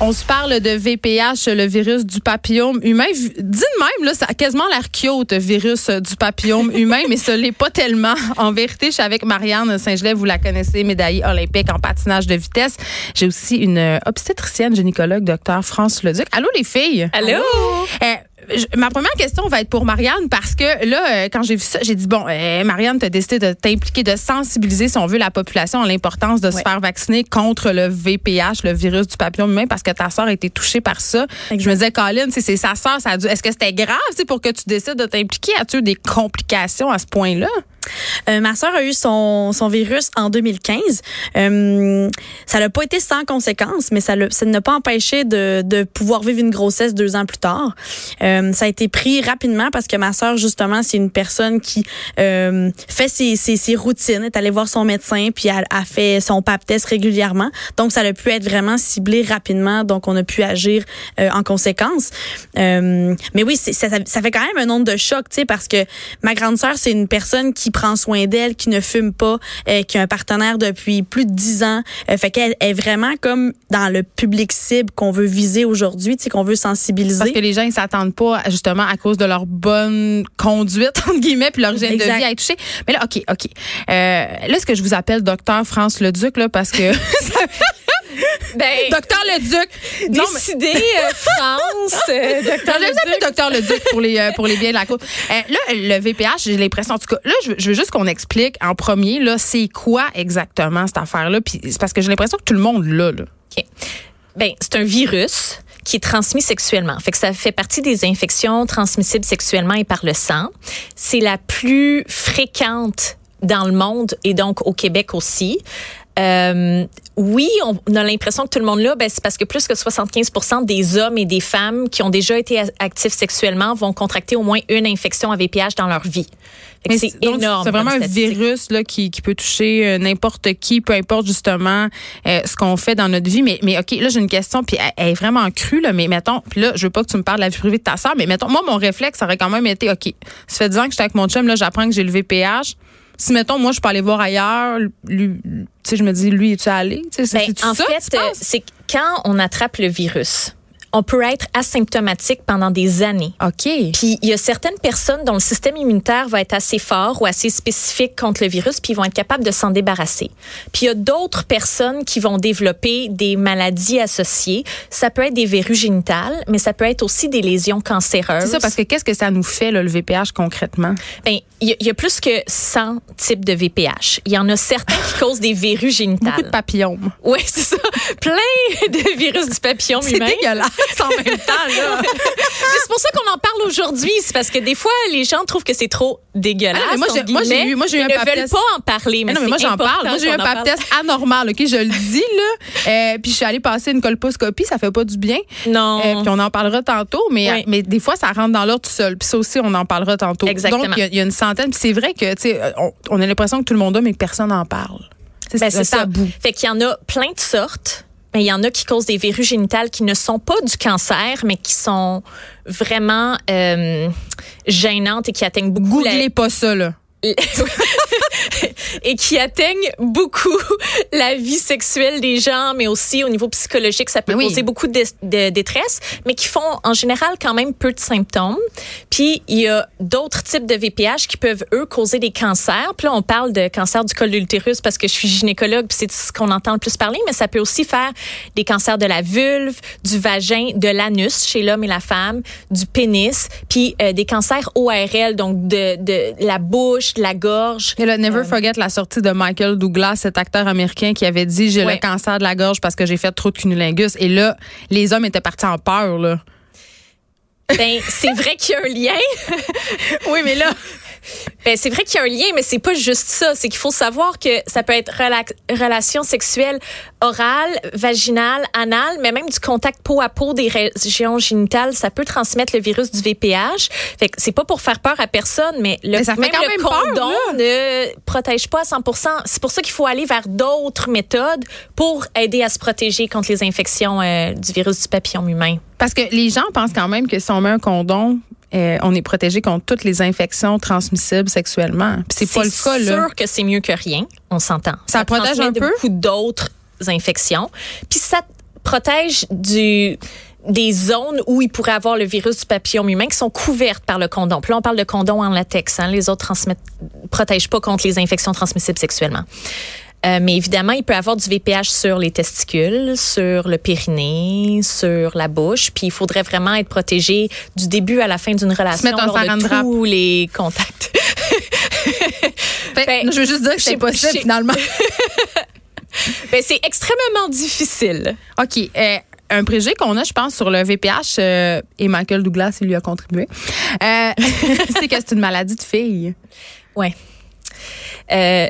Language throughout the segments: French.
On se parle de VPH, le virus du papillome humain. Dis de même, là, ça a quasiment l'air cute, virus du papillome humain, mais ce n'est pas tellement. En vérité, je suis avec Marianne Saint-Gelais, vous la connaissez, médaillée olympique en patinage de vitesse. J'ai aussi une obstétricienne gynécologue, docteur France Leduc. Allô, les filles? Allô? Euh, ma première question va être pour Marianne parce que là, euh, quand j'ai vu ça, j'ai dit bon, euh, Marianne, tu as décidé de t'impliquer, de sensibiliser, si on veut, la population à l'importance de se faire vacciner contre le VPH, le virus du papillon humain, parce que ta soeur a été touchée par ça. Je me disais, Colin, c'est sa soeur, ça est-ce que c'était grave pour que tu décides de t'impliquer? As-tu eu des complications à ce point-là? Euh, ma soeur a eu son, son virus en 2015. Euh, ça n'a pas été sans conséquences, mais ça ne n'a pas empêché de, de pouvoir vivre une grossesse deux ans plus tard. Euh, ça a été pris rapidement parce que ma soeur, justement, c'est une personne qui euh, fait ses, ses, ses, routines, est allée voir son médecin, puis elle a fait son pap test régulièrement. Donc, ça a pu être vraiment ciblé rapidement. Donc, on a pu agir euh, en conséquence. Mais oui, ça, ça fait quand même un nombre de chocs, tu sais, parce que ma grande sœur, c'est une personne qui prend soin d'elle, qui ne fume pas, euh, qui a un partenaire depuis plus de dix ans. Euh, fait qu'elle est vraiment comme dans le public cible qu'on veut viser aujourd'hui, tu sais, qu'on veut sensibiliser. Parce que les gens, ils s'attendent pas justement à cause de leur bonne conduite, entre guillemets, puis leur gène de vie à être touché. Mais là, OK, OK. Euh, là, est-ce que je vous appelle docteur France Leduc, là, parce que... Ben, docteur Leduc. Décidé, euh, France. Euh, docteur docteur Leduc pour les, euh, pour les biens de la cour. Euh, là, le VPH, j'ai l'impression, en tout cas, là, je, je veux juste qu'on explique en premier, là, c'est quoi exactement cette affaire-là? Puis c'est parce que j'ai l'impression que tout le monde l'a, là. OK. Ben, c'est un virus qui est transmis sexuellement. Fait que ça fait partie des infections transmissibles sexuellement et par le sang. C'est la plus fréquente dans le monde et donc au Québec aussi. Euh, oui, on a l'impression que tout le monde l'a, ben c'est parce que plus que 75 des hommes et des femmes qui ont déjà été actifs sexuellement vont contracter au moins une infection à VPH dans leur vie. C'est énorme. C'est vraiment un virus là qui, qui peut toucher euh, n'importe qui, peu importe justement euh, ce qu'on fait dans notre vie. Mais, mais ok, là j'ai une question, puis elle, est vraiment crue là. Mais mettons, puis là je veux pas que tu me parles de la vie privée de ta soeur, mais mettons, moi mon réflexe ça aurait quand même été, ok, ça fait 10 ans que j'étais avec mon chum, là j'apprends que j'ai le VPH si mettons moi je peux aller voir ailleurs lui tu sais je me dis lui es-tu allé? Ben, en fait c'est quand on attrape le virus on peut être asymptomatique pendant des années. OK. Puis il y a certaines personnes dont le système immunitaire va être assez fort ou assez spécifique contre le virus, puis ils vont être capables de s'en débarrasser. Puis il y a d'autres personnes qui vont développer des maladies associées. Ça peut être des verrues génitales, mais ça peut être aussi des lésions cancéreuses. C'est ça, parce que qu'est-ce que ça nous fait, là, le VPH, concrètement? Bien, il y, a plus que 100 types de VPH. Il y en a certains qui causent des verrues génitales. Beaucoup de papillons. Oui, c'est ça. Plein de virus du papillon humain. C'est dégueulasse en même temps. Là. c'est pour ça qu'on en parle aujourd'hui. C'est parce que des fois, les gens trouvent que c'est trop dégueulasse. Ah moi, j'ai eu, moi, j'ai eu un pap test. Ils ne veulent pas en parler, mais, ah non, mais moi, j'en parle. Moi, j'ai eu un pap test anormal, OK? Je le dis, là. Euh, puis je suis allée passer une colposcopie. Ça fait pas du bien. Non. Euh, puis on en parlera tantôt. Mais, mais des fois, ça rentre dans l'ordre tout seul. Puis ça aussi, on en parlera tantôt. Exactement. Donc, il y, a une centaine. Puis c'est vrai que, tu sais, on, on, a l'impression que tout le monde a, mais que personne n'en parle. Ben, c'est ça. Fait qu'il y en a plein de sortes. Mais il y en a qui causent des verrues génitales qui ne sont pas du cancer, mais qui sont vraiment euh, gênantes et qui atteignent beaucoup. Googlez la... pas ça, là. et qui atteignent beaucoup la vie sexuelle des gens, mais aussi au niveau psychologique, ça peut oui. causer beaucoup de, de, détresse, mais qui font en général quand même peu de symptômes. Puis il y a d'autres types de VPH qui peuvent eux causer des cancers. Puis là on parle de cancer du col de l'utérus parce que je suis gynécologue, puis c'est ce qu'on entend le plus parler, mais ça peut aussi faire des cancers de la vulve, du vagin, de l'anus chez l'homme et la femme, du pénis, puis euh, des cancers ORL donc de, de la bouche, de la gorge. Et là, never euh, forget la sortie de Michael Douglas, cet acteur américain qui avait dit j'ai ouais. le cancer de la gorge parce que j'ai fait trop de cunnilingus. Et là, les hommes étaient partis en peur. Là. Ben, c'est vrai qu'il y a un lien. oui, mais là, ben, c'est vrai qu'il y a un lien, mais c'est pas juste ça. C'est qu'il faut savoir que ça peut être relation sexuelle orale, vaginale, anale, mais même du contact peau à peau des régions génitales, ça peut transmettre le virus du VPH. Fait que c'est pas pour faire peur à personne, mais le, mais ça même le même condom peur, ne protège pas à 100 C'est pour ça qu'il faut aller vers d'autres méthodes pour aider à se protéger contre les infections euh, du virus du papillon humain. Parce que les gens pensent quand même que si on met un condom, euh, on est protégé contre toutes les infections transmissibles sexuellement. C'est pas le cas là. sûr que c'est mieux que rien, on s'entend. Ça, ça protège un peu? beaucoup d'autres infections. Puis ça protège du des zones où il pourrait avoir le virus du papillome humain qui sont couvertes par le condom. Puis là, on parle de condom en latex. Hein. Les autres transmettent, protègent pas contre les infections transmissibles sexuellement. Euh, mais évidemment, il peut avoir du VPH sur les testicules, sur le périnée, sur la bouche. Puis il faudrait vraiment être protégé du début à la fin d'une relation lors de tous les contacts. ben, je veux juste dire que c'est possible finalement. ben, c'est extrêmement difficile. OK. Euh, un préjugé qu'on a, je pense, sur le VPH, euh, et Michael Douglas, il lui a contribué, euh, c'est que c'est une maladie de fille. Ouais. Euh,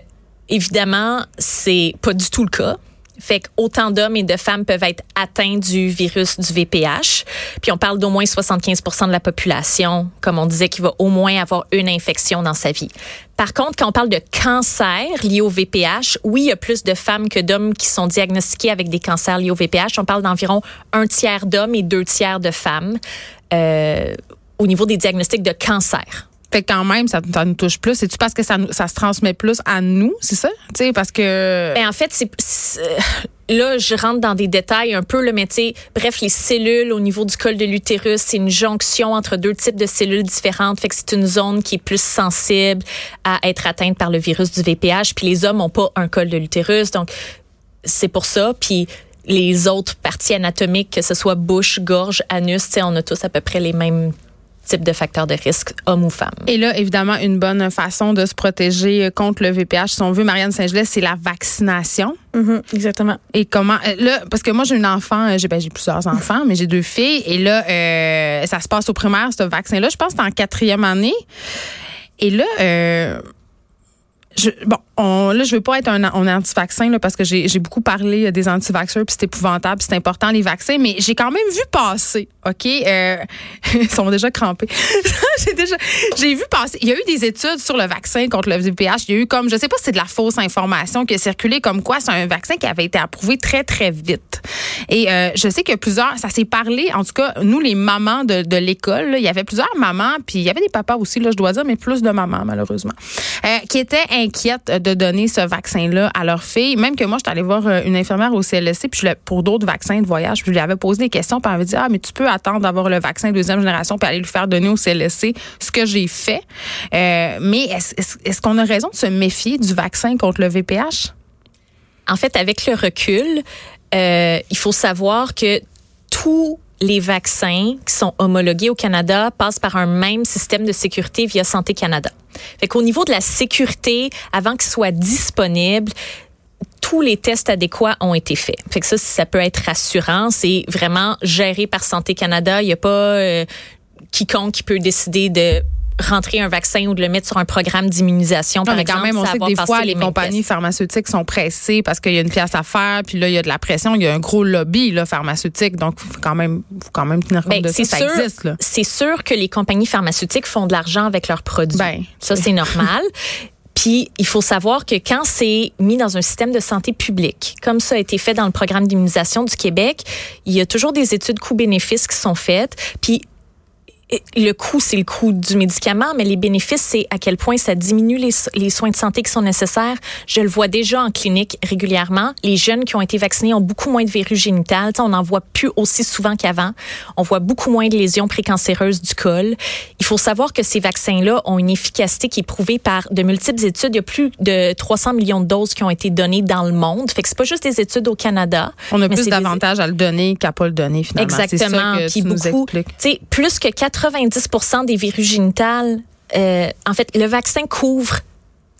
évidemment, c'est pas du tout le cas. Fait qu'autant d'hommes et de femmes peuvent être atteints du virus du VPH. Puis on parle d'au moins 75% de la population, comme on disait, qui va au moins avoir une infection dans sa vie. Par contre, quand on parle de cancer lié au VPH, oui, il y a plus de femmes que d'hommes qui sont diagnostiqués avec des cancers liés au VPH. On parle d'environ un tiers d'hommes et deux tiers de femmes euh, au niveau des diagnostics de cancer. Fait quand même, ça, nous touche plus. C'est-tu parce que ça, ça se transmet plus à nous, c'est ça? Tu sais, parce que... Ben, en fait, c'est... Là, je rentre dans des détails un peu, le métier. Bref, les cellules au niveau du col de l'utérus, c'est une jonction entre deux types de cellules différentes. Fait que c'est une zone qui est plus sensible à être atteinte par le virus du VPH. Puis les hommes n'ont pas un col de l'utérus. Donc, c'est pour ça. Puis les autres parties anatomiques, que ce soit bouche, gorge, anus, on a tous à peu près les mêmes type de facteur de risque, homme ou femme. Et là, évidemment, une bonne façon de se protéger contre le VPH, si on veut, Marianne Saint-Gelais, c'est la vaccination. Mm-hmm, exactement. Et comment euh, là parce que moi j'ai une enfant, euh, j'ai ben, j'ai plusieurs enfants, mais j'ai deux filles et là euh, ça se passe au primaire ce vaccin là, je pense que c'est en quatrième année. Et là je, bon, on, là, je veux pas être un, anti-vaccin parce que j'ai beaucoup parlé des anti-vaxxers puis c'est épouvantable, c'est important les vaccins, mais j'ai quand même vu passer, ok, euh, ils sont déjà crampés. j'ai déjà, j'ai vu passer. Il y a eu des études sur le vaccin contre le VPH. Il y a eu comme, je sais pas, si c'est de la fausse information qui a circulé comme quoi c'est un vaccin qui avait été approuvé très très vite. Et euh, je sais que plusieurs, ça s'est parlé, en tout cas nous les mamans de, de l'école, il y avait plusieurs mamans puis il y avait des papas aussi là, je dois dire, mais plus de mamans malheureusement, euh, qui étaient inquiète de donner ce vaccin-là à leur fille. Même que moi, je suis allée voir euh, une infirmière au CLSC puis pour d'autres vaccins de voyage. Je lui avais posé des questions. Puis elle m'avait dit, ah, mais tu peux attendre d'avoir le vaccin deuxième génération puis aller lui faire donner au CLSC, ce que j'ai fait. Euh, mais est-ce qu'on a raison de se méfier du vaccin contre le VPH? En fait, avec le recul, euh, il faut savoir que tout les vaccins qui sont homologués au Canada passent par un même système de sécurité via Santé Canada. Fait qu'au niveau de la sécurité, avant qu'ils soient disponibles, tous les tests adéquats ont été faits. Fait que ça, ça peut être rassurant. C'est vraiment géré par Santé Canada. Il n'y a pas euh, quiconque qui peut décider de rentrer un vaccin ou de le mettre sur un programme d'immunisation, par exemple. quand même, on sait que des fois, les, compagnies pharmaceutiques sont pressées parce qu'il y a une pièce à faire, puis là, il y a de la pression, il y a un gros lobby là, pharmaceutique. Donc, il faut quand même, faut quand même tenir compte ben, de ça. Ça existe. C'est sûr que les compagnies pharmaceutiques font de l'argent avec leurs produits. Ben. Ça, c'est normal. Puis, il faut savoir que quand c'est mis dans un système de santé publique, comme ça a été fait dans le programme d'immunisation du Québec, il y a toujours des études coûts-bénéfices qui sont faites. Puis, le coût, c'est le coût du médicament, mais les bénéfices, c'est à quel point ça diminue les, les, soins de santé qui sont nécessaires. Je le vois déjà en clinique régulièrement. Les jeunes qui ont été vaccinés ont beaucoup moins de verrues génitales. on n'en voit plus aussi souvent qu'avant. On voit beaucoup moins de lésions précancéreuses du col. Il faut savoir que ces vaccins-là ont une efficacité qui est prouvée par de multiples études. Il y a plus de 300 millions de doses qui ont été données dans le monde. Fait que c'est pas juste des études au Canada. On a plus d'avantages à le donner qu'à pas le donner finalement. Exactement. Ça que Puis beaucoup, plus que 4 90% des virus génitales, euh, en fait, le vaccin couvre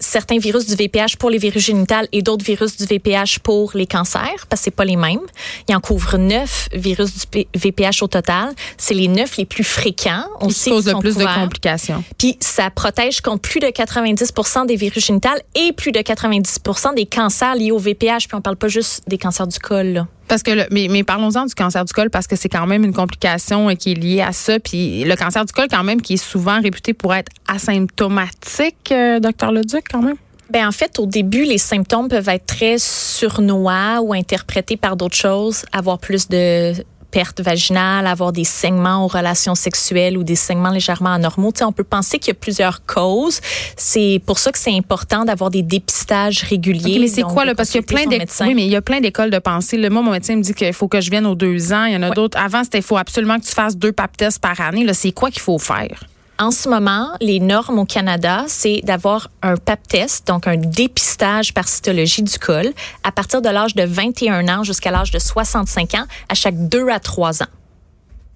certains virus du VPH pour les virus génitales et d'autres virus du VPH pour les cancers, parce que c'est pas les mêmes. Il en couvre neuf virus du VPH au total. C'est les neuf les plus fréquents. On sait cause de plus de complications. Puis ça protège contre plus de 90% des virus génitales et plus de 90% des cancers liés au VPH. Puis on parle pas juste des cancers du col. Là. Parce que, le, mais, parlons-en du cancer du col parce que c'est quand même une complication qui est liée à ça. Puis le cancer du col, quand même, qui est souvent réputé pour être asymptomatique, euh, docteur Leduc, quand même? Ben en fait, au début, les symptômes peuvent être très surnois ou interprétés par d'autres choses, avoir plus de perte vaginale, avoir des saignements aux relations sexuelles ou des saignements légèrement anormaux. Tu sais, on peut penser qu'il y a plusieurs causes. C'est pour ça que c'est important d'avoir des dépistages réguliers. mais c'est quoi là? Parce qu'il y a plein d'écoles. Oui, mais il y a plein d'écoles de pensée. Le moi, mon médecin me dit qu'il faut que je vienne aux deux ans. Il y en a d'autres. Avant, c'était il faut absolument que tu fasses deux pap tests par année. Là, c'est quoi qu'il faut faire? En ce moment, les normes au Canada, c'est d'avoir un pap test, donc un dépistage par cytologie du col, à partir de l'âge de 21 ans jusqu'à l'âge de 65 ans, à chaque deux à trois ans.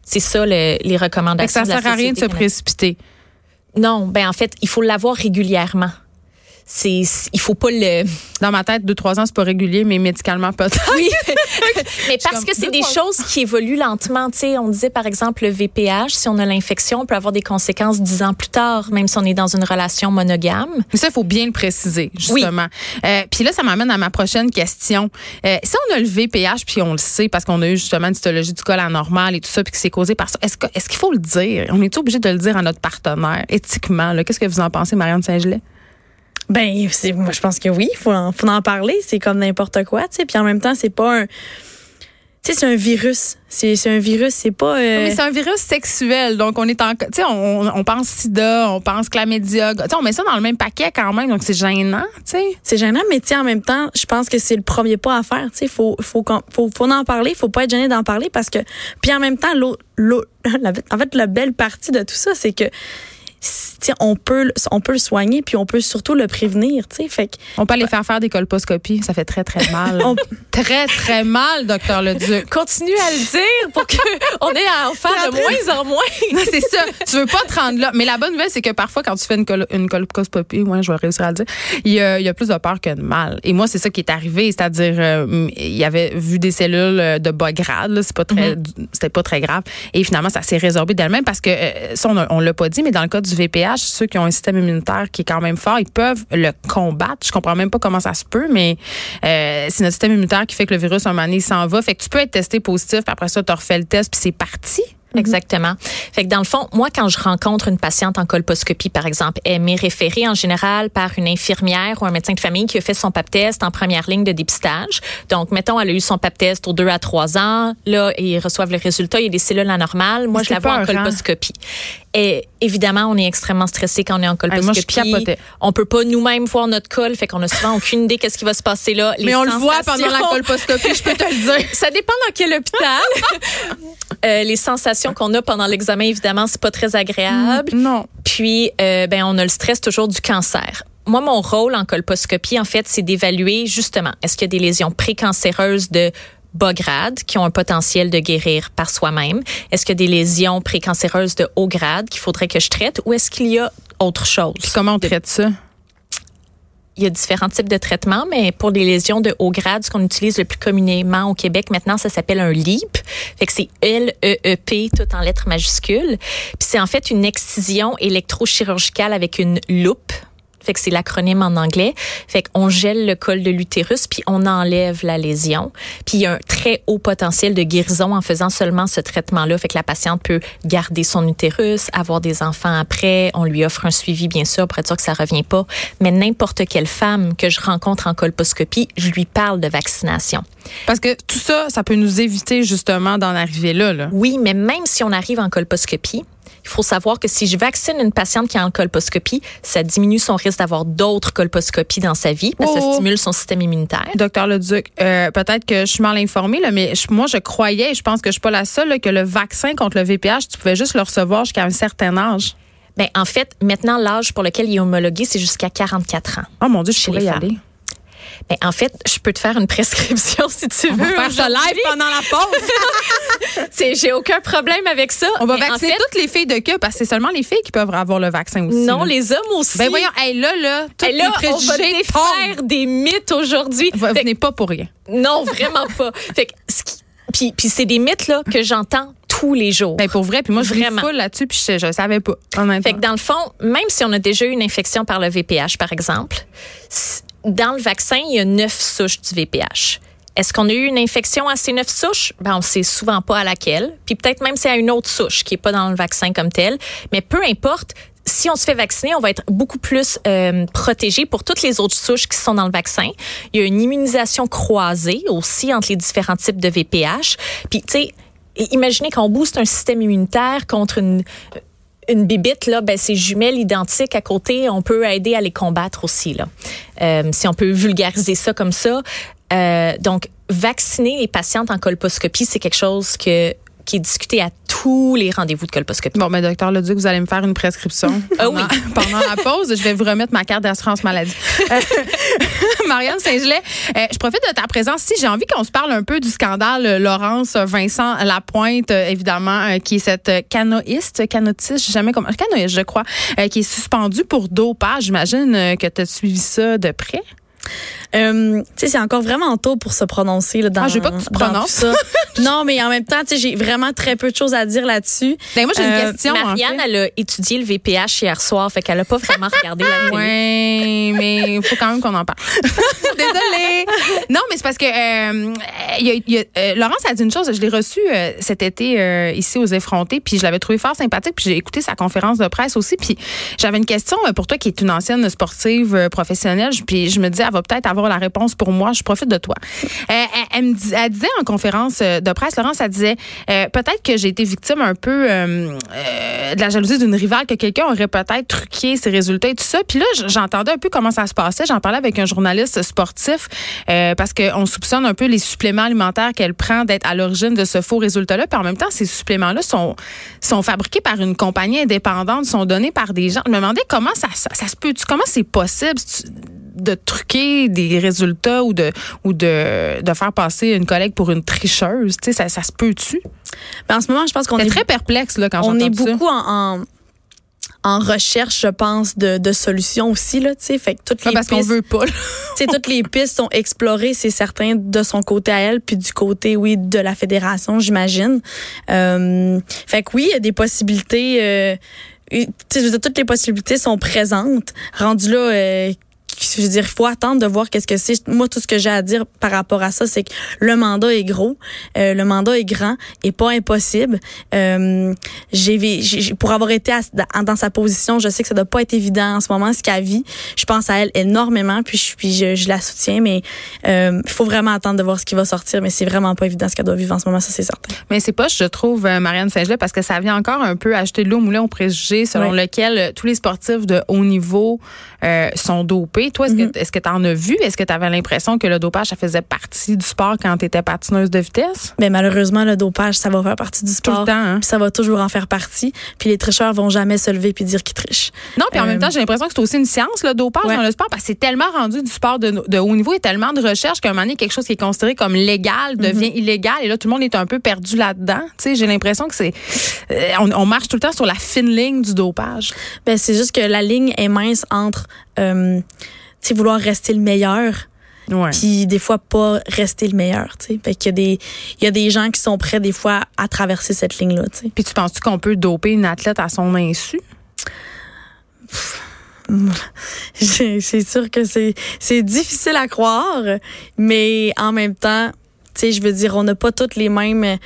C'est ça les recommandations. Ça ne sert à rien de se précipiter. Non, ben en fait, il faut l'avoir régulièrement c'est il faut pas le dans ma tête deux trois ans c'est pas régulier mais médicalement peut-être. Oui. Mais parce que c'est des choses qui évoluent lentement tu sais. On disait par exemple le VPH si on a l'infection on peut avoir des conséquences dix ans plus tard même si on est dans une relation monogame. Mais ça il faut bien le préciser justement. Euh, puis là ça m'amène à ma prochaine question. Euh, si on a le VPH puis on le sait parce qu'on a eu justement une cytologie du col anormal et tout ça puis que c'est causé par ça est-ce est-ce qu'il faut le dire? On est obligé de le dire à notre partenaire éthiquement qu'est-ce que vous en pensez Marianne Saint-Gelais? Ben, moi, je pense que oui, il faut, en, faut en parler. C'est comme n'importe quoi, tu sais. Puis en même temps, c'est pas un. Tu sais, c'est un virus. C'est un virus, c'est pas. Euh... Mais c'est un virus sexuel. Donc, on est en. Tu sais, on, on, pense sida, on pense chlamydia. Tu sais, on met ça dans le même paquet quand même. Donc, c'est gênant, tu sais. C'est gênant, mais tu en même temps, je pense que c'est le premier pas à faire. Tu sais, faut, faut, faut, faut en parler. Faut pas être gêné d'en parler parce que. Puis en même temps, l'eau, en fait, la belle partie de tout ça, c'est que on peut, on peut le soigner, puis on peut surtout le prévenir. Fait on peut aller faire faire des colposcopies. Ça fait très, très mal. Très, très mal, docteur Leduc. Continue à le dire pour qu'on ait à en faire de moins en moins. c'est ça. Tu veux pas te rendre là. Mais la bonne nouvelle, c'est que parfois, quand tu fais une, une colposcopie, ouais, je vais réussir à le dire, il y, a, il y a plus de peur que de mal. Et moi, c'est ça qui est arrivé. C'est-à-dire, euh, il y avait vu des cellules euh, de bas grade. C'est pas très, mm-hmm. c'était pas très grave. Et finalement, ça s'est résorbé d'elle-même parce que, euh, ça, on, on l'a pas dit, mais dans le cas du Ceux qui ont un système immunitaire qui est quand même fort, ils peuvent le combattre. Je comprends même pas comment ça se peut, mais euh, c'est notre système immunitaire qui fait que le virus, un moment donné, s'en va. Fait que tu peux être testé positif, puis après ça, tu refais le test, puis c'est parti. Mhm. Exactement. Fait que dans le fond, moi, quand je rencontre une patiente en colposcopie, par exemple, elle m'est référée en général par une infirmière ou un médecin de famille qui a fait son pap test en première ligne de dépistage. Donc, mettons, elle a eu son pap test aux deux à trois ans. Là, ils reçoivent le résultat. Il y a des cellules anormales. Moi, je la vois en colposcopie. Et évidemment, on est extrêmement stressé quand on est en colposcopie. on peut pas nous-mêmes voir notre col, fait qu'on a souvent aucune idée qu'est-ce qui va se passer là. Mais on le voit pendant la colposcopie, je peux te le dire. Ça dépend dans quel hôpital. euh, les sensations qu'on a pendant l'examen, évidemment, c'est pas très agréable. Non. Puis, euh, ben, on a le stress toujours du cancer moi, mon rôle en colposcopie, en fait, c'est d'évaluer justement, est-ce qu'il y a des lésions précancéreuses de bas grade qui ont un potentiel de guérir par soi-même? Est-ce qu'il y a des lésions précancéreuses de haut grade qu'il faudrait que je traite? Ou est-ce qu'il y a autre chose? comment on traite ça? Il y a différents types de traitements, mais pour les lésions de haut grade, ce qu'on utilise le plus communément au Québec maintenant, ça s'appelle un LEEP. Fait que c'est L-E-E-P, tout en lettres majuscules. Puis c'est en fait une excision électrochirurgicale avec une loupe fait que c'est l'acronyme en anglais. Fait qu'on gèle le col de l'utérus puis on enlève la lésion. Puis il y a un très haut potentiel de guérison en faisant seulement ce traitement-là. Fait que la patiente peut garder son utérus, avoir des enfants après. On lui offre un suivi, bien sûr, pour être sûr que ça revient pas. Mais n'importe quelle femme que je rencontre en colposcopie, je lui parle de vaccination. Parce que tout ça, ça peut nous éviter justement d'en arriver là, là. Oui, mais même si on arrive en colposcopie, il faut savoir que si je vaccine une patiente qui a une colposcopie, ça diminue son risque d'avoir d'autres colposcopies dans sa vie parce que ça oh. stimule son système immunitaire. Docteur Leduc, euh, peut-être que je suis mal informée, là, mais moi, je croyais, et je pense que je suis pas la seule, que le vaccin contre le VPH, tu pouvais juste le recevoir jusqu'à un certain âge. Ben, en fait, maintenant, l'âge pour lequel il est homologué, c'est jusqu'à 44 ans. Oh mon Dieu, je pourrais y aller. Mais en fait, je peux te faire une prescription si tu veux. On va faire ça live pendant la pause. j'ai aucun problème avec ça. On va vacciner toutes les filles de queue parce que c'est seulement les filles qui peuvent avoir le vaccin aussi. Non, les hommes aussi. Ben voyons, hey, là là, toutes les préjugés on va des mythes aujourd'hui. Vous venez pas pour rien. Non, vraiment pas. Fait que, puis, puis c'est des mythes là que j'entends tous les jours. Ben pour vrai, puis moi je vraiment là-dessus puis je, je savais pas. Fait que dans le fond, même si on a déjà eu une infection par le VPH par exemple, dans le vaccin, il y a neuf souches du VPH. Est-ce qu'on a eu une infection à ces neuf souches? Ben, on sait souvent pas à laquelle. Puis peut-être même c'est à une autre souche qui est pas dans le vaccin comme tel. Mais peu importe, si on se fait vacciner, on va être beaucoup plus euh, protégé pour toutes les autres souches qui sont dans le vaccin. Il y a une immunisation croisée aussi entre les différents types de VPH. Puis, tu sais, imaginez qu'on booste un système immunitaire contre une une bibite, là, ben, ces jumelles identiques à côté, on peut aider à les combattre aussi. Là. Euh, si on peut vulgariser ça comme ça. Euh, donc, vacciner les patientes en colposcopie, c'est quelque chose que qui est discuté à tous les rendez-vous de colposcopie. Bon, mais docteur Leduc, vous allez me faire une prescription ah oui. pendant la pause. Je vais vous remettre ma carte d'assurance maladie. Euh, Marianne Saint-Gelais, euh, je profite de ta présence. Si j'ai envie qu'on se parle un peu du scandale euh, Laurence Vincent Lapointe, évidemment, qui est cette canoïste, canotiste, jamais comment, canoïste, je crois, qui est suspendue pour dopage. J'imagine que tu as suivi ça de près. Euh, tu sais, c'est encore vraiment tôt pour se prononcer là, dans. Ah, je veux pas que tu prononces ça. non, mais en même temps, tu sais, j'ai vraiment très peu de choses à dire là-dessus. Ben, moi, j'ai une euh, question. Marianne, elle a étudié le VPH hier soir, fait qu'elle a pas vraiment regardé la télé. Oui, mais il faut quand même qu'on en parle. Désolée. Non, mais c'est parce que euh, y y a, euh, Laurence a dit une chose. Je l'ai reçue euh, cet été ici aux effrontés, puis je l'avais trouvé fort sympathique, puis j'ai écouté sa conférence de presse aussi, puis j'avais une question pour toi qui est une ancienne sportive professionnelle, puis je me dis, elle va peut-être avoir la réponse pour moi. Je profite de toi. Euh, elle, elle, disait en conférence euh, de presse, Laurence, elle disait euh, peut-être que j'ai été victime un peu de la jalousie d'une rivale, que quelqu'un aurait peut-être truqué ses résultats et tout ça. Puis là, j'entendais un peu comment ça se passait. J'en parlais avec un journaliste sportif parce qu'on soupçonne un peu les suppléments alimentaires qu'elle prend d'être à l'origine de ce faux résultat-là. Puis en même temps, ces suppléments-là sont, fabriqués par une compagnie indépendante, sont donnés par des gens. Je me demandais comment ça, ça se peut, comment c'est possible? De truquer des résultats ou de ou de, de faire passer une collègue pour une tricheuse, tu sais, ça, ça se peut-tu? Ben en ce moment, je pense qu'on est, très perplexe là quand on est beaucoup en, en en recherche, je pense, de, de solutions aussi là, tu sais, fait que toutes les parce qu'on veut pas. Toutes les pistes sont explorées, c'est certain, de son côté à elle, puis du côté, oui, de la fédération, j'imagine. Euh, fait que oui, il y a des possibilités. Euh, tu sais, toutes les possibilités sont présentes. Rendu là. Euh, je veux dire, il faut attendre de voir qu'est-ce que c'est. Moi, tout ce que j'ai à dire par rapport à ça, c'est que le mandat est gros, euh, le mandat est grand et pas impossible. Euh, j'ai, pour avoir été dans sa position, je sais que ça doit pas être évident en ce moment ce qu'elle vit. Je pense à elle énormément, puis je, puis je, la soutiens, mais euh, il faut vraiment attendre de voir ce qui va sortir. Mais c'est vraiment pas évident ce qu'elle doit vivre en ce moment, ça c'est certain. Mais c'est pas, je trouve, euh, Marianne Saint-Gelais, parce que ça vient encore un peu acheter de l'eau au moulin au préjugé selon lequel euh, tous les sportifs de haut niveau sont dopés. Toi, est-ce que tu en as vu? Est-ce que tu avais l'impression que le dopage, ça faisait partie du sport quand tu étais patineuse de vitesse? Mais malheureusement, le dopage, ça va faire partie du sport. Tout le temps. Hein? ça va toujours en faire partie. Puis les tricheurs vont jamais se lever puis dire qu'ils trichent. Non, puis en même euh, temps, j'ai l'impression que c'est aussi une science, le dopage dans le sport, parce que c'est tellement rendu du sport de, haut niveau et tellement de recherche qu'à un moment donné, quelque chose qui est considéré comme légal devient mm-hmm. illégal. Et là, tout le monde est un peu perdu là-dedans. Tu sais, j'ai l'impression que c'est. Euh, on, marche tout le temps sur la fine ligne du dopage. Ben, c'est juste que la ligne est mince entre. Euh, vouloir rester le meilleur. Puis des fois pas rester le meilleur, tu sais. Fait qu'il y a des il y a des gens qui sont prêts des fois à traverser cette ligne là, tu sais. Puis tu penses-tu qu'on peut doper une athlète à son insu? C'est sûr que c'est c'est difficile à croire, mais en même temps, tu sais, je veux dire on n'a pas toutes les mêmes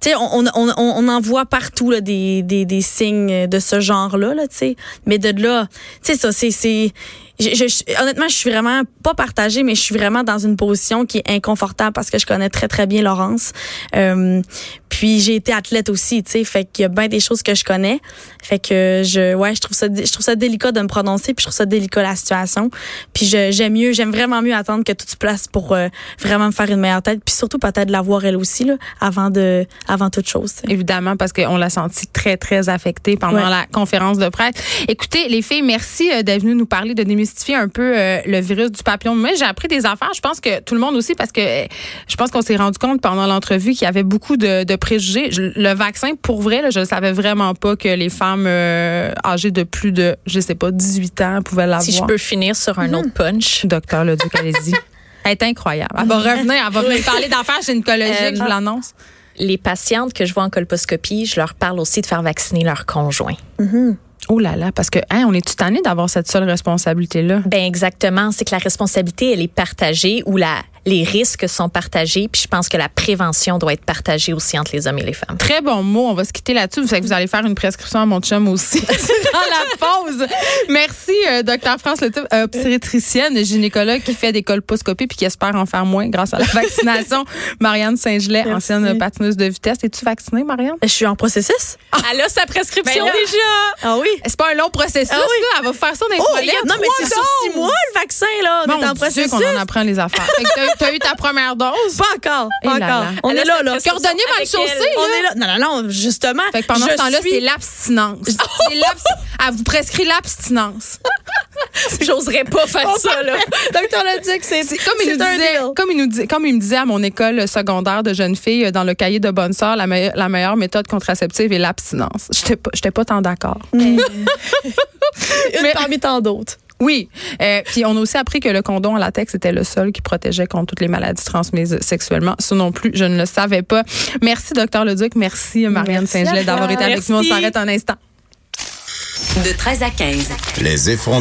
tu sais, on, on, on, en voit partout là, des, des, des signes de ce genre-là, là, tu. Mais de là, tu sais, ça, c'est je, honnêtement, je suis vraiment pas partagée, mais je suis vraiment dans une position qui est inconfortable parce que je connais très très bien Laurence. Euh, puis j'ai été athlète aussi, tu sais, fait qu'il y a bien des choses que je connais. Fait que je, ouais, je trouve ça, je trouve ça délicat de me prononcer, puis je trouve ça délicat la situation. Puis j'aime mieux, j'aime vraiment mieux attendre que tout se place pour euh, vraiment me faire une meilleure tête, puis surtout peut-être la voir elle aussi là, avant de, avant toute chose. Évidemment, parce qu'on l'a senti très très affectée pendant la conférence de presse. Écoutez, les filles, merci euh, d'être venues nous parler de démystifier un peu euh, le virus du papillon. Mais j'ai appris des affaires. Je pense que tout le monde aussi, parce que je pense qu'on s'est rendu compte pendant l'entrevue qu'il y avait beaucoup de, de préjugés. le vaccin, pour vrai, là, je ne savais vraiment pas que les femmes euh, âgées de plus de, je sais pas, 18 ans pouvaient l'avoir. Si je peux finir sur un autre punch. Docteur Leduc, allez-y. Elle est incroyable. Elle va revenir, elle va venir parler d'affaires gynécologiques, euh, je vous l'annonce. Les patientes que je vois en colposcopie, je leur parle aussi de faire vacciner leur conjoint. Mm-hmm. Oh là là, parce que hein, on est tout d'avoir cette seule responsabilité-là? Ben exactement, c'est que la responsabilité, elle est partagée ou la les risques sont partagés. Puis je pense que la prévention doit être partagée aussi entre les hommes et les femmes. Très bon mot. On va se quitter là-dessus. Vous savez que vous allez faire une prescription à mon chum aussi dans la pause. Merci, euh, docteur France Le euh, obstétricienne, gynécologue qui fait des colposcopies puis qui espère en faire moins grâce à la vaccination. Marianne Saint-Gelais, ancienne patineuse de vitesse. Es-tu vaccinée, Marianne? Je suis en processus. Ah. Elle a sa prescription ben déjà. Ah oui. C'est pas un long processus. Ah oui. Elle va faire ça dans les oh, Non, mais c'est sur six mois le vaccin là. On est en processus. qu'on en apprend les affaires. Tu as eu ta première dose? Pas encore. Pas eh encore. On est là, là. Cordonnier mal chaussé. On est là. Non, non, non, justement. Fait que pendant ce temps-là, c'est l'abstinence. Elle vous prescrit l'abstinence. J'oserais pas faire ça, là. Docteur Leduc, c'est comme il nous disait, comme il nous disait, comme il me disait à mon école secondaire de jeunes filles euh, dans le cahier de bonne sœur, la, la meilleure méthode contraceptive est l'abstinence. J'étais pas, pas tant d'accord. Une parmi tant d'autres. Oui. Euh, puis on a aussi appris que le condom en latex était le seul qui protégeait contre toutes les maladies transmises sexuellement. Ça non plus, je ne le savais pas. Merci, docteur Leduc. Merci, Marianne Saint-Gelais, d'avoir été avec nous. On s'arrête un instant. De 13 à 15. Les effrontés.